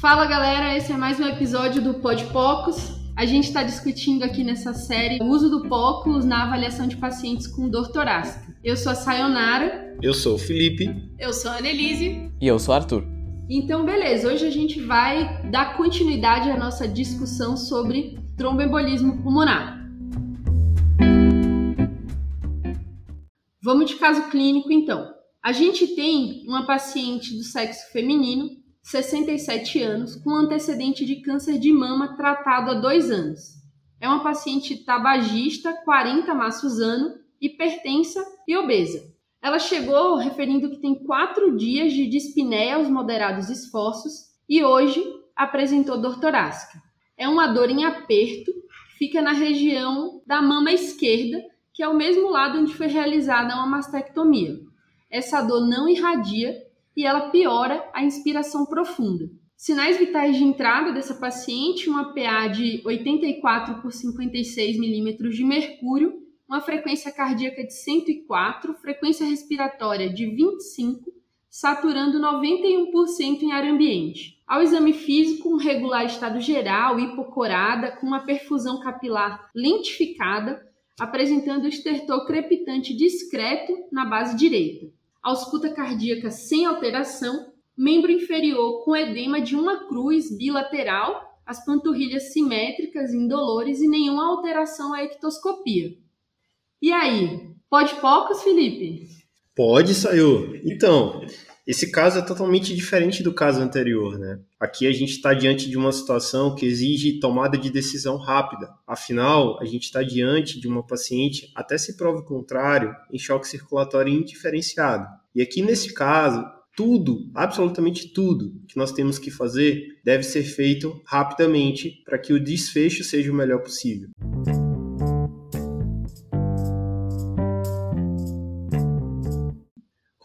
Fala galera, esse é mais um episódio do Pod Pocos. A gente está discutindo aqui nessa série o uso do POCUS na avaliação de pacientes com dor torácica. Eu sou a Sayonara. Eu sou o Felipe. Eu sou a Annelise. E eu sou o Arthur. Então, beleza, hoje a gente vai dar continuidade à nossa discussão sobre tromboembolismo pulmonar. Vamos de caso clínico então. A gente tem uma paciente do sexo feminino 67 anos, com antecedente de câncer de mama tratado há dois anos. É uma paciente tabagista, 40 maços ano, hipertensa e obesa. Ela chegou referindo que tem quatro dias de dispneia aos moderados esforços e hoje apresentou dor torácica. É uma dor em aperto, fica na região da mama esquerda, que é o mesmo lado onde foi realizada uma mastectomia. Essa dor não irradia e ela piora a inspiração profunda. Sinais vitais de entrada dessa paciente: uma PA de 84 por 56 milímetros de mercúrio, uma frequência cardíaca de 104, frequência respiratória de 25, saturando 91% em ar ambiente. Ao exame físico, um regular estado geral, hipocorada, com uma perfusão capilar lentificada, apresentando estertor crepitante discreto na base direita ausculta cardíaca sem alteração, membro inferior com edema de uma cruz bilateral, as panturrilhas simétricas, indolores e nenhuma alteração à ectoscopia. E aí, pode poucos, Felipe? Pode, Sayô. Então, esse caso é totalmente diferente do caso anterior, né? Aqui a gente está diante de uma situação que exige tomada de decisão rápida. Afinal, a gente está diante de uma paciente, até se prove o contrário, em choque circulatório indiferenciado. E aqui nesse caso, tudo, absolutamente tudo que nós temos que fazer deve ser feito rapidamente para que o desfecho seja o melhor possível.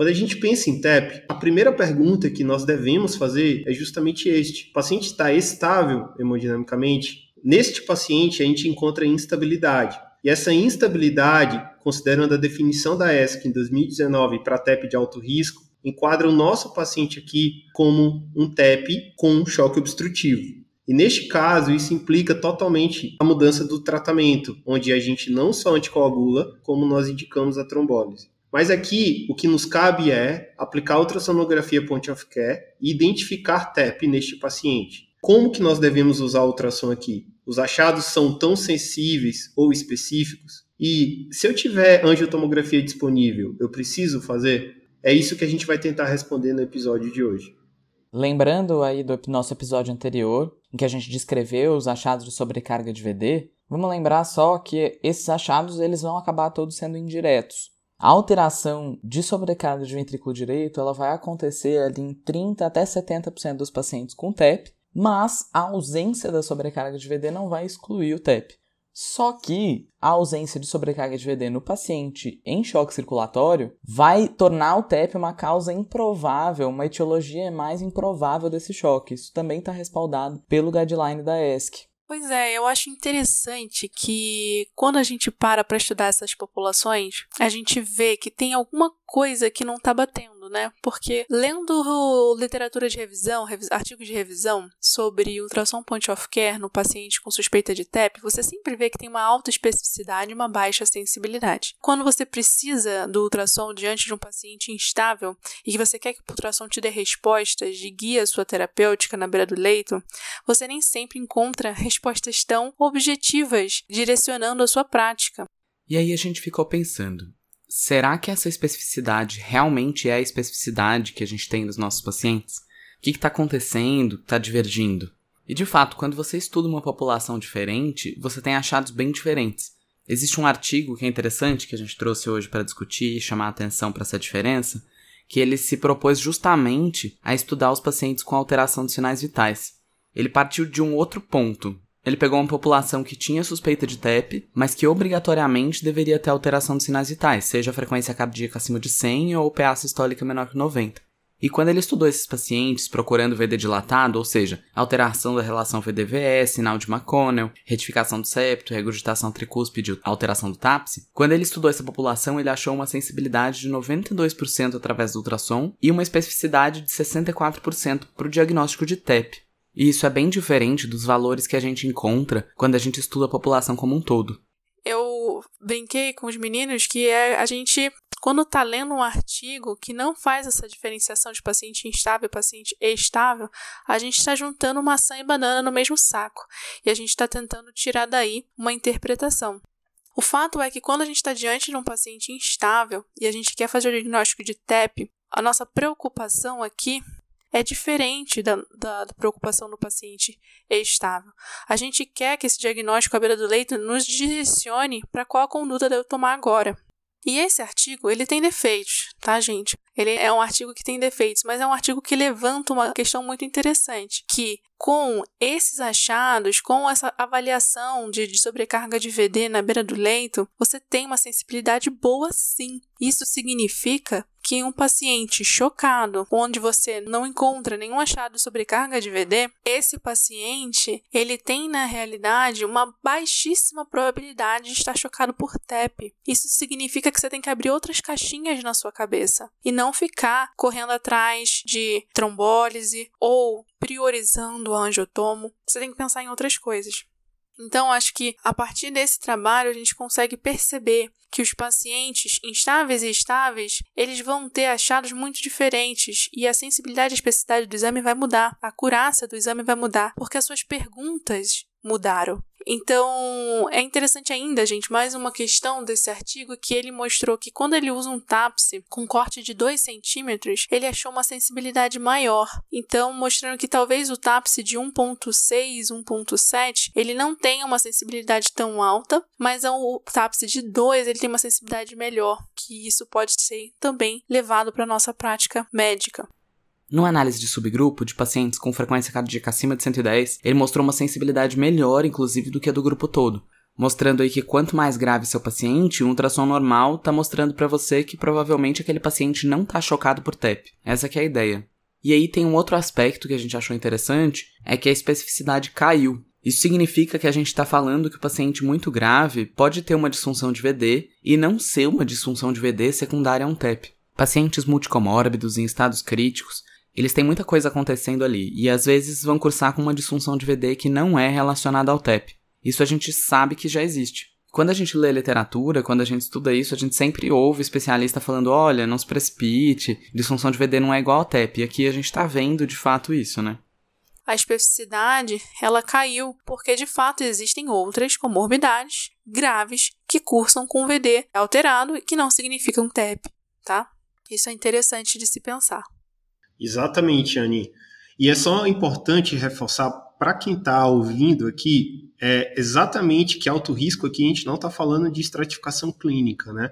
Quando a gente pensa em TEP, a primeira pergunta que nós devemos fazer é justamente este: o paciente está estável hemodinamicamente? Neste paciente, a gente encontra instabilidade. E essa instabilidade, considerando a definição da ESC em 2019 para TEP de alto risco, enquadra o nosso paciente aqui como um TEP com choque obstrutivo. E neste caso, isso implica totalmente a mudança do tratamento, onde a gente não só anticoagula, como nós indicamos a trombólise. Mas aqui o que nos cabe é aplicar ultrassonografia point of care e identificar TEP neste paciente. Como que nós devemos usar a ultrassom aqui? Os achados são tão sensíveis ou específicos? E se eu tiver angiotomografia disponível, eu preciso fazer? É isso que a gente vai tentar responder no episódio de hoje. Lembrando aí do nosso episódio anterior, em que a gente descreveu os achados de sobrecarga de VD, vamos lembrar só que esses achados eles vão acabar todos sendo indiretos. A alteração de sobrecarga de ventrículo direito ela vai acontecer ali em 30 até 70% dos pacientes com TEP, mas a ausência da sobrecarga de VD não vai excluir o TEP. Só que a ausência de sobrecarga de VD no paciente em choque circulatório vai tornar o TEP uma causa improvável, uma etiologia mais improvável desse choque. Isso também está respaldado pelo guideline da ESC. Pois é, eu acho interessante que quando a gente para para estudar essas populações, a gente vê que tem alguma coisa que não está batendo, né? Porque lendo literatura de revisão, revis artigos de revisão sobre ultrassom point of care no paciente com suspeita de TEP, você sempre vê que tem uma alta especificidade e uma baixa sensibilidade. Quando você precisa do ultrassom diante de um paciente instável e que você quer que o ultrassom te dê respostas de guia sua terapêutica na beira do leito, você nem sempre encontra respostas tão objetivas direcionando a sua prática. E aí a gente ficou pensando, será que essa especificidade realmente é a especificidade que a gente tem nos nossos pacientes? O que está acontecendo? Está divergindo? E de fato, quando você estuda uma população diferente, você tem achados bem diferentes. Existe um artigo que é interessante que a gente trouxe hoje para discutir e chamar a atenção para essa diferença, que ele se propôs justamente a estudar os pacientes com alteração de sinais vitais. Ele partiu de um outro ponto, ele pegou uma população que tinha suspeita de TEP, mas que obrigatoriamente deveria ter alteração de sinais vitais, seja a frequência cardíaca acima de 100 ou PA sistólica menor que 90. E quando ele estudou esses pacientes procurando VD dilatado, ou seja, alteração da relação VDVS, sinal de McConnell, retificação do septo, regurgitação tricúspide, alteração do TAPSE, quando ele estudou essa população, ele achou uma sensibilidade de 92% através do ultrassom e uma especificidade de 64% para o diagnóstico de TEP. E isso é bem diferente dos valores que a gente encontra quando a gente estuda a população como um todo. Eu brinquei com os meninos que é a gente quando está lendo um artigo que não faz essa diferenciação de paciente instável e paciente estável, a gente está juntando maçã e banana no mesmo saco e a gente está tentando tirar daí uma interpretação. O fato é que quando a gente está diante de um paciente instável e a gente quer fazer o diagnóstico de TEP, a nossa preocupação aqui é diferente da, da, da, preocupação do paciente estável. A gente quer que esse diagnóstico à beira do leito nos direcione para qual conduta deve tomar agora. E esse artigo, ele tem defeitos, tá, gente? Ele é um artigo que tem defeitos, mas é um artigo que levanta uma questão muito interessante, que com esses achados, com essa avaliação de, de, sobrecarga de VD na beira do leito, você tem uma sensibilidade boa sim. Isso significa que um paciente chocado, onde você não encontra nenhum achado de sobrecarga de VD, esse paciente, ele tem na realidade uma baixíssima probabilidade de estar chocado por TEP. Isso significa que você tem que abrir outras caixinhas na sua cabeça e não ficar correndo atrás de trombólise ou priorizando o angiotomo. Você tem que pensar em outras coisas. Então, acho que a partir desse trabalho a gente consegue perceber que os pacientes instáveis e estáveis, eles vão ter achados muito diferentes. E a sensibilidade e especificidade do exame vai mudar, a curácia do exame vai mudar, porque as suas perguntas mudaram. Então, é interessante ainda, gente, mais uma questão desse artigo que ele mostrou que quando ele usa um TAPSE com corte de 2 centímetros, ele achou uma sensibilidade maior. Então, mostrando que talvez o TAPSE de 1.6, 1.7, ele não tenha uma sensibilidade tão alta, mas o TAPSE de 2, ele tem uma sensibilidade melhor, que isso pode ser também levado para a nossa prática médica. Numa análise de subgrupo de pacientes com frequência cardíaca acima de 110, ele mostrou uma sensibilidade melhor, inclusive, do que a do grupo todo. Mostrando aí que quanto mais grave seu paciente, um ultrassom normal está mostrando para você que provavelmente aquele paciente não está chocado por TEP. Essa é a ideia. E aí tem um outro aspecto que a gente achou interessante, é que a especificidade caiu. Isso significa que a gente está falando que o paciente muito grave pode ter uma disfunção de VD e não ser uma disfunção de VD secundária a um TEP. Pacientes multicomórbidos em estados críticos eles têm muita coisa acontecendo ali, e às vezes vão cursar com uma disfunção de VD que não é relacionada ao TEP. Isso a gente sabe que já existe. Quando a gente lê literatura, quando a gente estuda isso, a gente sempre ouve especialista falando: olha, não se precipite, disfunção de VD não é igual ao TEP. E aqui a gente está vendo de fato isso, né? A especificidade, ela caiu porque de fato existem outras comorbidades graves que cursam com VD alterado e que não significam TEP, tá? Isso é interessante de se pensar. Exatamente, Anne. E é só importante reforçar para quem está ouvindo aqui, é exatamente que alto risco aqui a gente não está falando de estratificação clínica, né?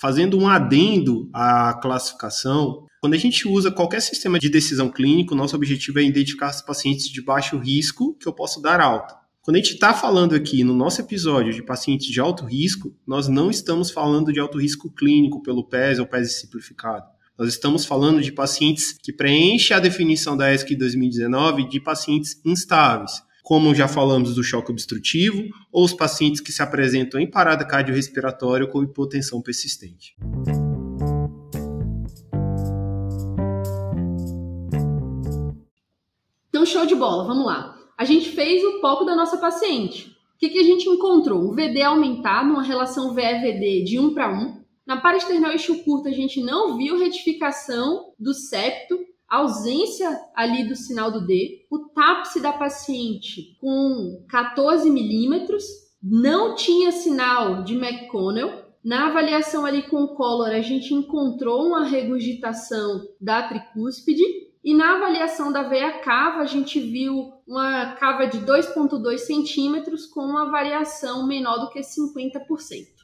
Fazendo um adendo à classificação, quando a gente usa qualquer sistema de decisão clínico, nosso objetivo é identificar os pacientes de baixo risco que eu posso dar alta. Quando a gente está falando aqui no nosso episódio de pacientes de alto risco, nós não estamos falando de alto risco clínico pelo PES ou PES simplificado. Nós estamos falando de pacientes que preenchem a definição da ESC 2019 de pacientes instáveis, como já falamos do choque obstrutivo, ou os pacientes que se apresentam em parada cardiorrespiratória com hipotensão persistente. Então, show de bola, vamos lá. A gente fez o foco da nossa paciente. O que, que a gente encontrou? O VD aumentado, uma relação VE-VD de 1 para 1, na parasternal eixo curto, a gente não viu retificação do septo, ausência ali do sinal do D, o TAPSE da paciente com 14 milímetros, não tinha sinal de McConnell. Na avaliação ali com o Collor, a gente encontrou uma regurgitação da tricúspide. E na avaliação da veia cava, a gente viu uma cava de 2,2 centímetros com uma variação menor do que 50%.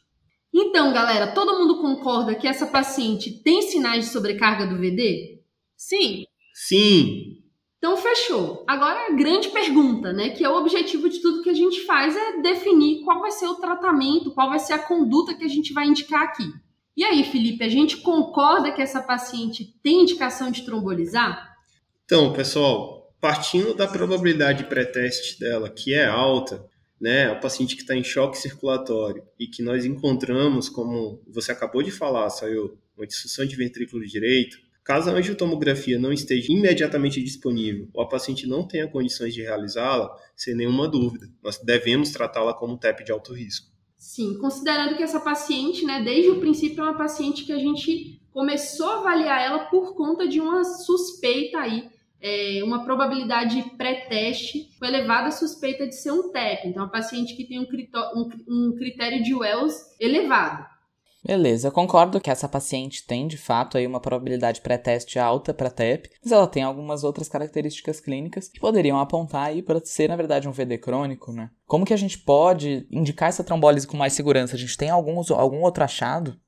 Então, galera, todo mundo concorda que essa paciente tem sinais de sobrecarga do VD? Sim. Sim. Então, fechou. Agora, a grande pergunta, né? Que é o objetivo de tudo que a gente faz, é definir qual vai ser o tratamento, qual vai ser a conduta que a gente vai indicar aqui. E aí, Felipe, a gente concorda que essa paciente tem indicação de trombolizar? Então, pessoal, partindo da probabilidade pré-teste dela, que é alta, né, o paciente que está em choque circulatório e que nós encontramos, como você acabou de falar, saiu uma disfunção de ventrículo direito, Caso a angiotomografia não esteja imediatamente disponível ou a paciente não tenha condições de realizá-la, sem nenhuma dúvida, nós devemos tratá-la como TEP de alto risco. Sim, considerando que essa paciente, né, desde o princípio é uma paciente que a gente começou a avaliar ela por conta de uma suspeita aí, é, uma probabilidade pré-teste com elevada suspeita de ser um TEP. Então, a paciente que tem um, um, um critério de Wells elevado. Beleza, concordo que essa paciente tem de fato aí uma probabilidade pré-teste alta para TEP, mas ela tem algumas outras características clínicas que poderiam apontar aí para ser na verdade um VD crônico, né? Como que a gente pode indicar essa trombólise com mais segurança? A gente tem alguns, algum outro achado?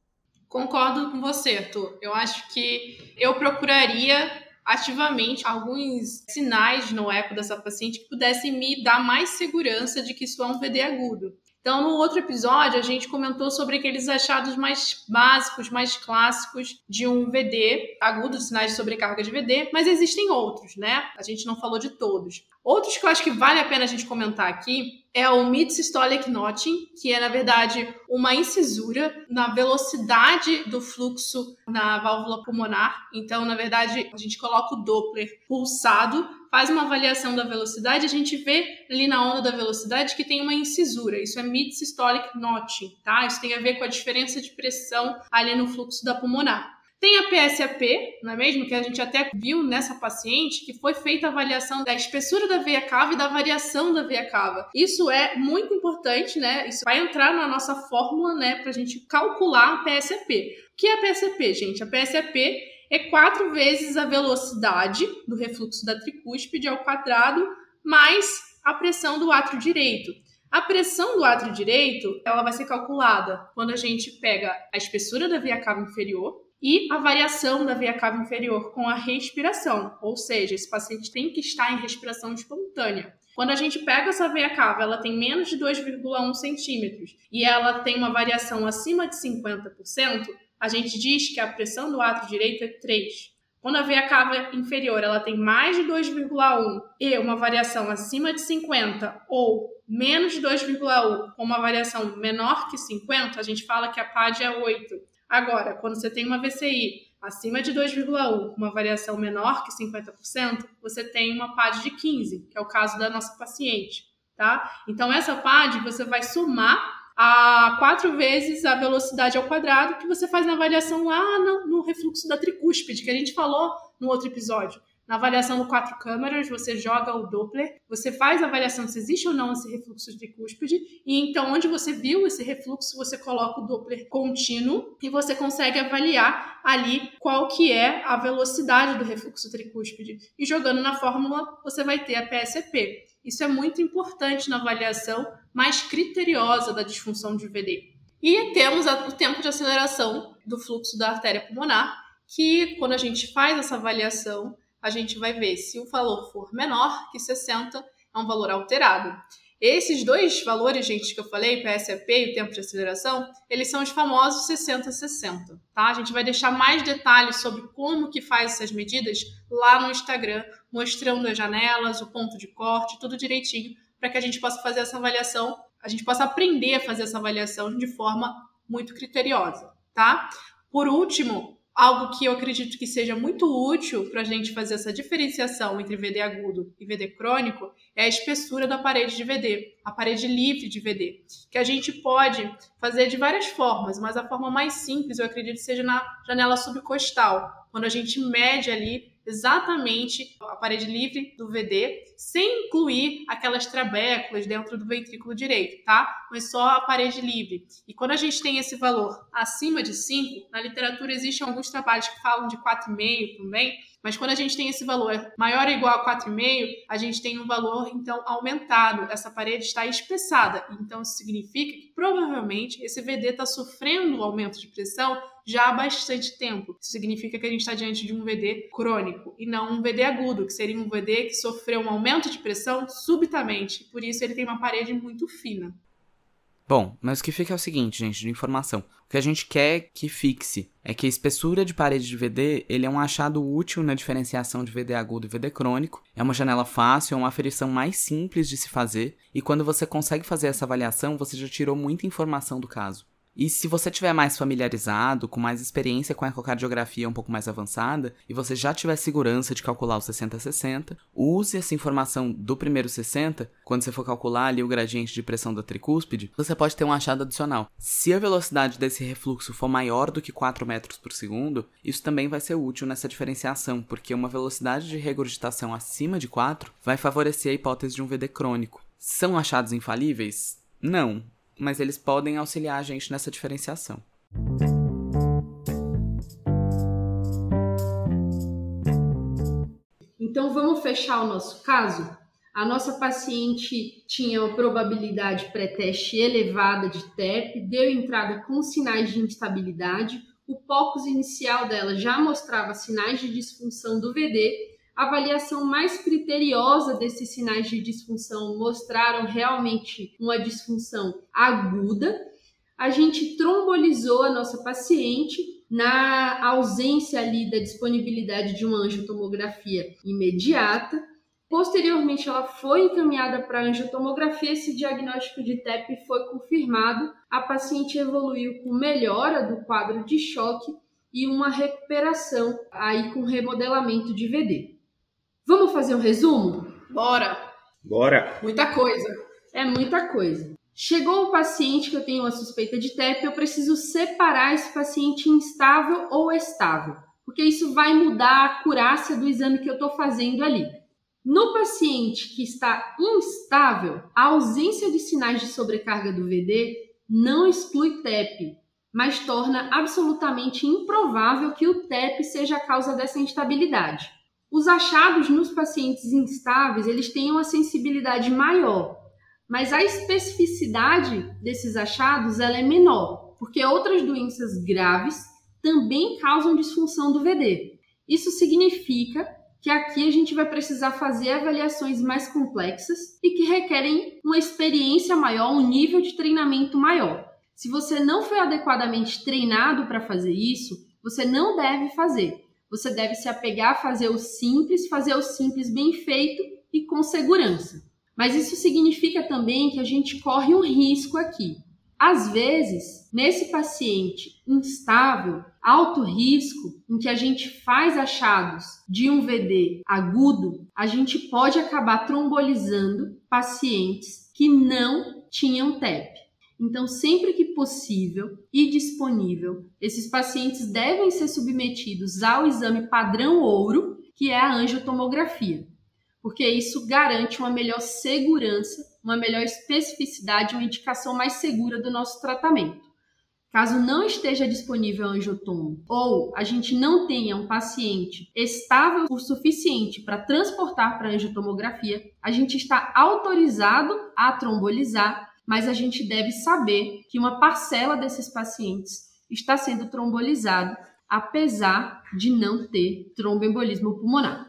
Concordo com você, Arthur. Eu acho que eu procuraria ativamente alguns sinais no eco dessa paciente que pudessem me dar mais segurança de que isso é um VD agudo. Então, no outro episódio, a gente comentou sobre aqueles achados mais básicos, mais clássicos de um VD, agudo, sinais de sobrecarga de VD, mas existem outros, né? A gente não falou de todos. Outros que eu acho que vale a pena a gente comentar aqui é o mid-systolic notching, que é, na verdade, uma incisura na velocidade do fluxo na válvula pulmonar. Então, na verdade, a gente coloca o Doppler pulsado faz uma avaliação da velocidade, a gente vê ali na onda da velocidade que tem uma incisura. Isso é mid-systolic notching, tá? Isso tem a ver com a diferença de pressão ali no fluxo da pulmonar. Tem a PSAP, não é mesmo? Que a gente até viu nessa paciente que foi feita a avaliação da espessura da veia cava e da variação da veia cava. Isso é muito importante, né? Isso vai entrar na nossa fórmula, né, para a gente calcular a PSAP. O que é a PSAP, gente? A PSAP é quatro vezes a velocidade do refluxo da tricúspide ao quadrado mais a pressão do átrio direito. A pressão do átrio direito, ela vai ser calculada quando a gente pega a espessura da veia cava inferior e a variação da veia cava inferior com a respiração, ou seja, esse paciente tem que estar em respiração espontânea. Quando a gente pega essa veia cava, ela tem menos de 2,1 centímetros e ela tem uma variação acima de 50%, a gente diz que a pressão do átrio direito é 3. Quando a veia cava inferior ela tem mais de 2,1 e uma variação acima de 50 ou menos de 2,1 com uma variação menor que 50, a gente fala que a PAD é 8. Agora, quando você tem uma VCI acima de 2,1 com uma variação menor que 50%, você tem uma PAD de 15, que é o caso da nossa paciente, tá? Então essa PAD você vai somar a quatro vezes a velocidade ao quadrado que você faz na avaliação lá no, no refluxo da tricúspide, que a gente falou no outro episódio. Na avaliação do quatro câmeras, você joga o Doppler, você faz a avaliação se existe ou não esse refluxo de tricúspide, e então onde você viu esse refluxo, você coloca o Doppler contínuo e você consegue avaliar ali qual que é a velocidade do refluxo tricúspide. E jogando na fórmula, você vai ter a PSP. Isso é muito importante na avaliação mais criteriosa da disfunção de VD. E temos o tempo de aceleração do fluxo da artéria pulmonar, que quando a gente faz essa avaliação, a gente vai ver se o valor for menor que 60, é um valor alterado. Esses dois valores, gente, que eu falei, PSAP e o tempo de aceleração, eles são os famosos 60-60, tá? A gente vai deixar mais detalhes sobre como que faz essas medidas lá no Instagram, mostrando as janelas, o ponto de corte, tudo direitinho, para que a gente possa fazer essa avaliação, a gente possa aprender a fazer essa avaliação de forma muito criteriosa, tá? Por último, algo que eu acredito que seja muito útil para a gente fazer essa diferenciação entre VD agudo e VD crônico é a espessura da parede de VD, a parede livre de VD, que a gente pode fazer de várias formas, mas a forma mais simples eu acredito seja na janela subcostal, quando a gente mede ali exatamente a parede livre do VD, sem incluir aquelas trabéculas dentro do ventrículo direito, tá? Mas só a parede livre. E quando a gente tem esse valor acima de 5, na literatura existem alguns trabalhos que falam de 4,5 também, mas quando a gente tem esse valor maior ou igual a 4,5, a gente tem um valor então aumentado. Essa parede está espessada. Então isso significa que provavelmente esse VD está sofrendo um aumento de pressão já há bastante tempo. Isso significa que a gente está diante de um VD crônico e não um VD agudo, que seria um VD que sofreu um aumento de pressão subitamente. Por isso ele tem uma parede muito fina. Bom, mas o que fica é o seguinte, gente, de informação. O que a gente quer que fixe é que a espessura de parede de VD ele é um achado útil na diferenciação de VD agudo e VD crônico. É uma janela fácil, é uma aferição mais simples de se fazer, e quando você consegue fazer essa avaliação, você já tirou muita informação do caso. E se você tiver mais familiarizado, com mais experiência com a ecocardiografia um pouco mais avançada, e você já tiver segurança de calcular o 60-60, use essa informação do primeiro 60, quando você for calcular ali o gradiente de pressão da tricúspide, você pode ter um achado adicional. Se a velocidade desse refluxo for maior do que 4 metros por segundo, isso também vai ser útil nessa diferenciação, porque uma velocidade de regurgitação acima de 4 vai favorecer a hipótese de um VD crônico. São achados infalíveis? Não, mas eles podem auxiliar a gente nessa diferenciação. Então vamos fechar o nosso caso? A nossa paciente tinha uma probabilidade pré-teste elevada de TEP, deu entrada com sinais de instabilidade, o POCUS inicial dela já mostrava sinais de disfunção do VD avaliação mais criteriosa desses sinais de disfunção mostraram realmente uma disfunção aguda. A gente trombolizou a nossa paciente na ausência ali da disponibilidade de uma angiotomografia imediata. Posteriormente, ela foi encaminhada para angiotomografia. Esse diagnóstico de TEP foi confirmado. A paciente evoluiu com melhora do quadro de choque e uma recuperação aí com remodelamento de VD. Vamos fazer um resumo? Bora! Bora! Muita coisa. É muita coisa. Chegou o paciente que eu tenho uma suspeita de TEP, eu preciso separar esse paciente instável ou estável, porque isso vai mudar a acurácia do exame que eu estou fazendo ali. No paciente que está instável, a ausência de sinais de sobrecarga do VD não exclui TEP, mas torna absolutamente improvável que o TEP seja a causa dessa instabilidade. Os achados nos pacientes instáveis, eles têm uma sensibilidade maior, mas a especificidade desses achados ela é menor, porque outras doenças graves também causam disfunção do VD. Isso significa que aqui a gente vai precisar fazer avaliações mais complexas e que requerem uma experiência maior, um nível de treinamento maior. Se você não foi adequadamente treinado para fazer isso, você não deve fazer. Você deve se apegar a fazer o simples, fazer o simples bem feito e com segurança. Mas isso significa também que a gente corre um risco aqui. Às vezes, nesse paciente instável, alto risco, em que a gente faz achados de um VD agudo, a gente pode acabar trombolizando pacientes que não tinham TEP. Então, sempre que possível e disponível, esses pacientes devem ser submetidos ao exame padrão ouro, que é a angiotomografia, porque isso garante uma melhor segurança, uma melhor especificidade, uma indicação mais segura do nosso tratamento. Caso não esteja disponível angiotomo ou a gente não tenha um paciente estável o suficiente para transportar para angiotomografia, a gente está autorizado a trombolizar mas a gente deve saber que uma parcela desses pacientes está sendo trombolizado, apesar de não ter tromboembolismo pulmonar.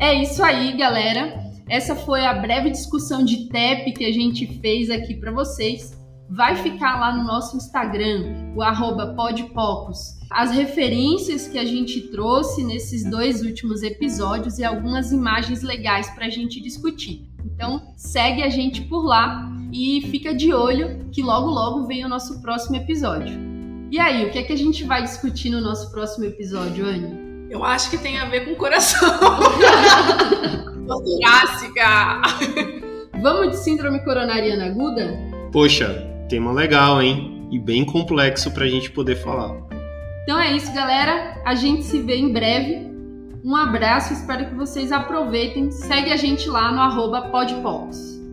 É isso aí, galera. Essa foi a breve discussão de TEP que a gente fez aqui para vocês. Vai ficar lá no nosso Instagram, o arroba podpocos, as referências que a gente trouxe nesses dois últimos episódios e algumas imagens legais para a gente discutir. Então, segue a gente por lá e fica de olho que logo logo vem o nosso próximo episódio. E aí, o que é que a gente vai discutir no nosso próximo episódio, Anne? Eu acho que tem a ver com o coração. Torácica. Vamos de síndrome coronariana aguda? Poxa, tema legal, hein? E bem complexo para a gente poder falar. Então é isso, galera. A gente se vê em breve. Um abraço, espero que vocês aproveitem. Segue a gente lá no arroba podpops.